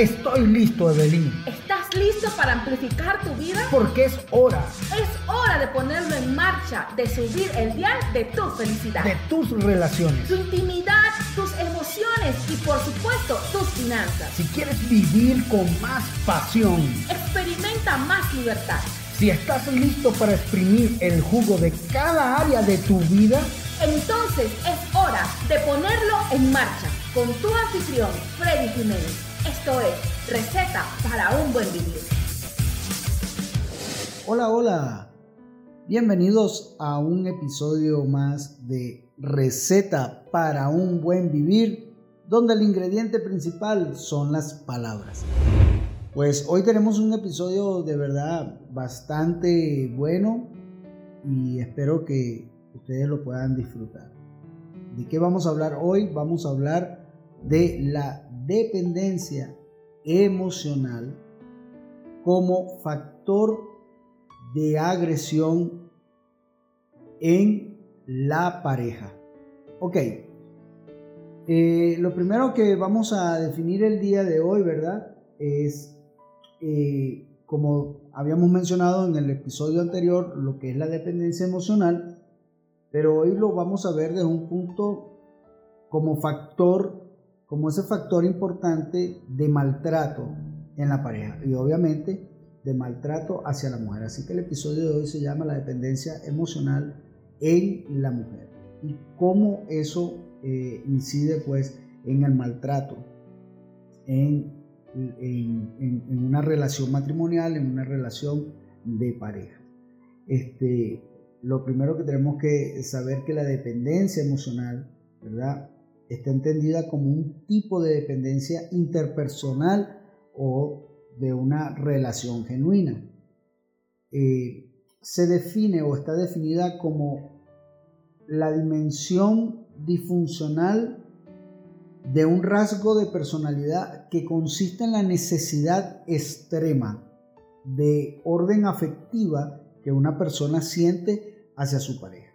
Estoy listo, Evelyn. ¿Estás listo para amplificar tu vida? Porque es hora Es hora de ponerlo en marcha, de subir el dial de tu felicidad, de tus relaciones. tu intimidad, tus emociones y por supuesto tus finanzas. Si quieres vivir con más pasión, Experimenta más libertad. si estás listo para exprimir el jugo de cada área de tu vida, Entonces es hora de ponerlo en marcha con tu anfitrión Freddy Jiménez. Esto es Receta para un buen vivir. Hola, hola. Bienvenidos a un episodio más de Receta para un buen vivir, donde el ingrediente principal son las palabras. Pues hoy tenemos un episodio de verdad bastante bueno y espero que ustedes lo puedan disfrutar. ¿De qué vamos a hablar hoy? Vamos a hablar de la dependencia emocional como factor de agresión en la pareja. Ok, eh, lo primero que vamos a definir el día de hoy, ¿verdad? Es, eh, como habíamos mencionado en el episodio anterior, lo que es la dependencia emocional, pero hoy lo vamos a ver desde un punto como factor, como ese factor importante de maltrato en la pareja y obviamente de maltrato hacia la mujer. Así que el episodio de hoy se llama la dependencia emocional en la mujer y cómo eso eh, incide pues en el maltrato, en, en, en- una relación matrimonial, en una relación de pareja. Este, lo primero que tenemos que saber que la dependencia emocional, ¿verdad? Está entendida como un tipo de dependencia interpersonal o de una relación genuina. Eh, se define o está definida como la dimensión disfuncional de un rasgo de personalidad que consiste en la necesidad extrema de orden afectiva que una persona siente hacia su pareja.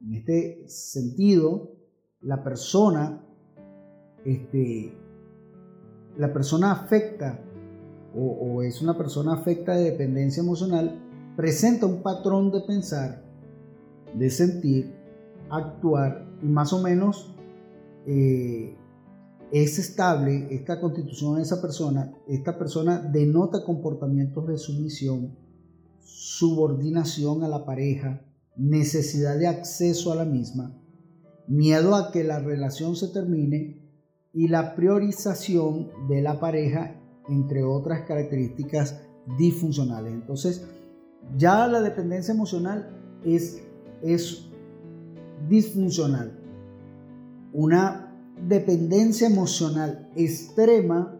En este sentido, la persona, este, la persona afecta o, es una persona afecta de dependencia emocional, presenta un patrón de pensar, de sentir, actuar y más o menos eh, es estable esta constitución de esa persona, esta persona denota comportamientos de sumisión, subordinación a la pareja, necesidad de acceso a la misma, miedo a que la relación se termine y la priorización de la pareja, entre otras características disfuncionales. Entonces, ya la dependencia emocional es, es disfuncional. Una dependencia emocional extrema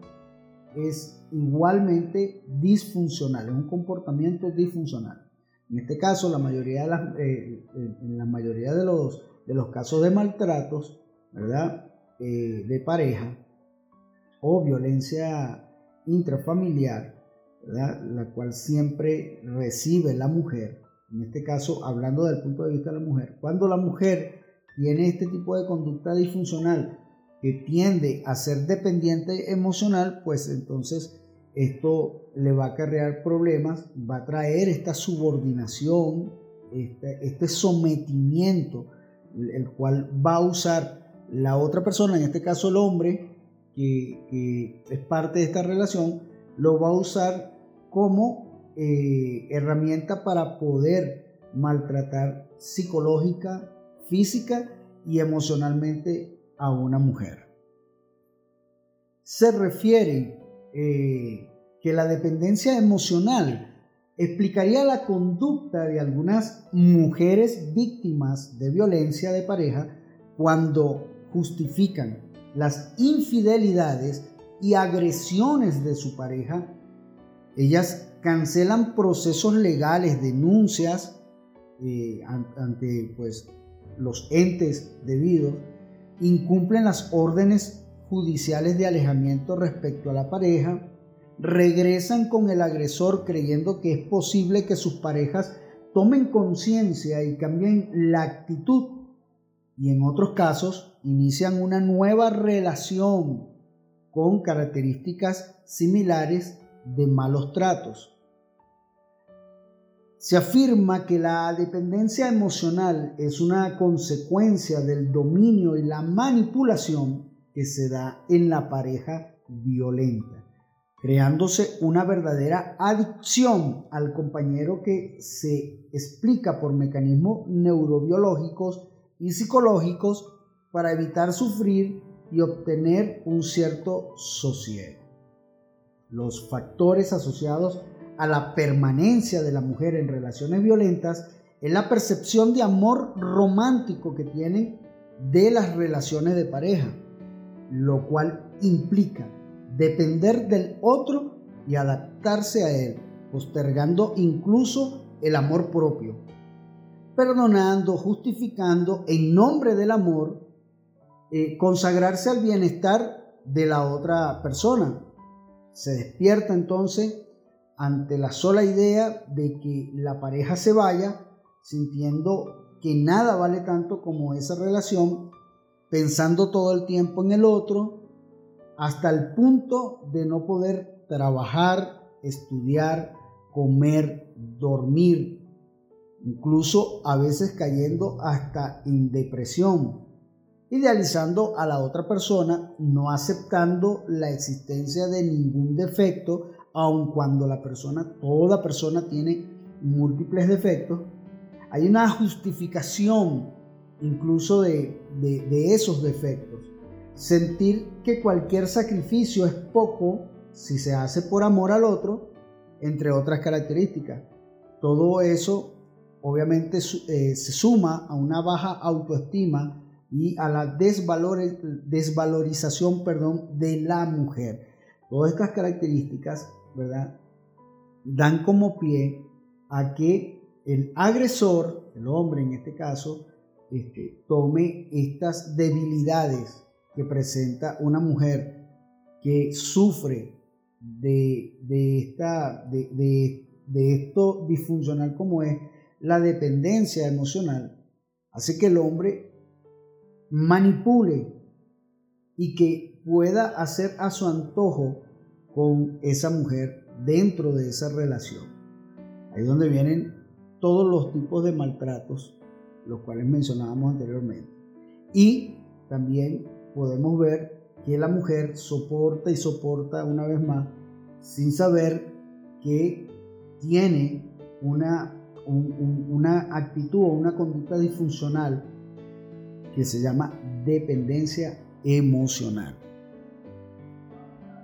es igualmente disfuncional, es un comportamiento disfuncional. En este caso, la mayoría de, las, eh, en la mayoría de los, de los casos de maltratos, ¿verdad? Eh, de pareja o violencia intrafamiliar, ¿verdad? la cual siempre recibe la mujer, en este caso hablando del punto de vista de la mujer, cuando la mujer tiene este tipo de conducta disfuncional que tiende a ser dependiente emocional, pues entonces esto le va a acarrear problemas, va a traer esta subordinación, este, este sometimiento, el cual va a usar la otra persona, en este caso el hombre, que, es parte de esta relación, lo va a usar como eh, herramienta para poder maltratar psicológica, física y emocionalmente a una mujer. Se refiere eh, que la dependencia emocional explicaría la conducta de algunas mujeres víctimas de violencia de pareja cuando justifican las infidelidades y agresiones de su pareja. Ellas cancelan procesos legales, denuncias eh, ante pues, los entes debidos, incumplen las órdenes judiciales de alejamiento respecto a la pareja, regresan con el agresor creyendo que es posible que sus parejas tomen conciencia y cambien la actitud y en otros casos inician una nueva relación con características similares de malos tratos. Se afirma que la dependencia emocional es una consecuencia del dominio y la manipulación que se da en la pareja violenta, creándose una verdadera adicción al compañero que se explica por mecanismos neurobiológicos y psicológicos para evitar sufrir y obtener un cierto sosiego. Los factores asociados a la permanencia de la mujer en relaciones violentas es la percepción de amor romántico que tienen de las relaciones de pareja, lo cual implica depender del otro y adaptarse a él, postergando incluso el amor propio, perdonando, justificando en nombre del amor, eh, consagrarse al bienestar de la otra persona. Se despierta entonces ante la sola idea de que la pareja se vaya, sintiendo que nada vale tanto como esa relación, pensando todo el tiempo en el otro, hasta el punto de no poder trabajar, estudiar, comer, dormir, incluso a veces cayendo hasta en depresión, idealizando a la otra persona, no aceptando la existencia de ningún defecto, aun cuando la persona, toda persona tiene múltiples defectos, hay una justificación incluso de, de esos defectos. Sentir que cualquier sacrificio es poco si se hace por amor al otro, entre otras características. Todo eso obviamente eh, se suma a una baja autoestima y a la desvalorización perdón, de la mujer. Todas estas características ¿verdad? dan como pie a que el agresor, el hombre en este caso, este, tome estas debilidades que presenta una mujer que sufre de, esta, de, de esto disfuncional como es la dependencia emocional, hace que el hombre manipule y que pueda hacer a su antojo con esa mujer dentro de esa relación. Ahí es donde vienen todos los tipos de maltratos, los cuales mencionábamos anteriormente. Y también podemos ver que la mujer soporta y soporta una vez más sin saber que tiene una, una actitud o una conducta disfuncional que se llama dependencia emocional.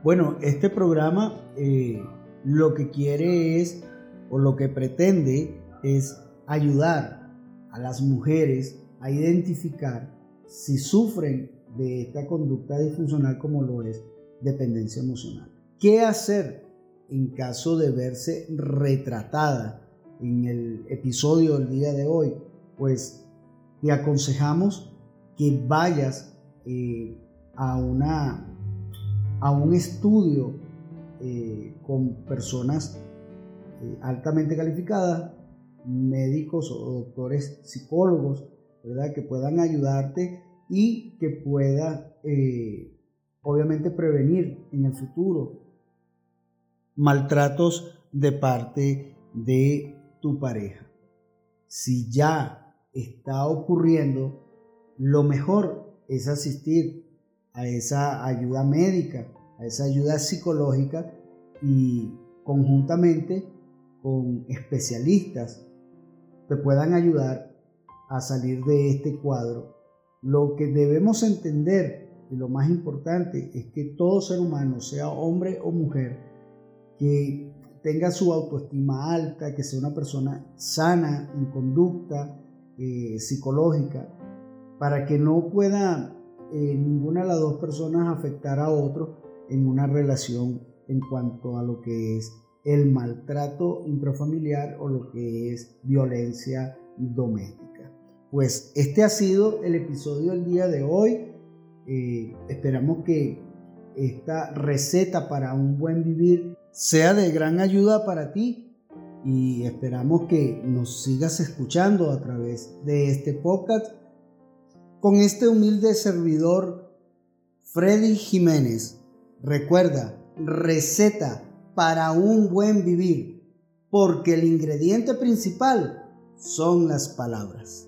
Bueno, este programa eh, lo que quiere es, o lo que pretende es ayudar a las mujeres a identificar si sufren de esta conducta disfuncional como lo es dependencia emocional. ¿Qué hacer en caso de verse retratada en el episodio del día de hoy, pues te aconsejamos que vayas eh, a, una, a un estudio eh, con personas eh, altamente calificadas, médicos o doctores psicólogos, ¿verdad? que puedan ayudarte y que pueda obviamente prevenir en el futuro maltratos de parte de tu pareja. Si ya está ocurriendo, lo mejor es asistir a esa ayuda médica, a esa ayuda psicológica y conjuntamente con especialistas te puedan ayudar a salir de este cuadro. Lo que debemos entender y lo más importante es que todo ser humano, sea hombre o mujer, que tenga su autoestima alta, que sea una persona sana en conducta eh, psicológica, para que no pueda eh, ninguna de las dos personas afectar a otro en una relación en cuanto a lo que es el maltrato intrafamiliar o lo que es violencia doméstica. Pues este ha sido el episodio del día de hoy. Eh, esperamos que esta receta para un buen vivir sea de gran ayuda para ti y esperamos que nos sigas escuchando a través de este podcast con este humilde servidor Freddy Jiménez, Recuerda, receta para un buen vivir, porque el ingrediente principal son las palabras.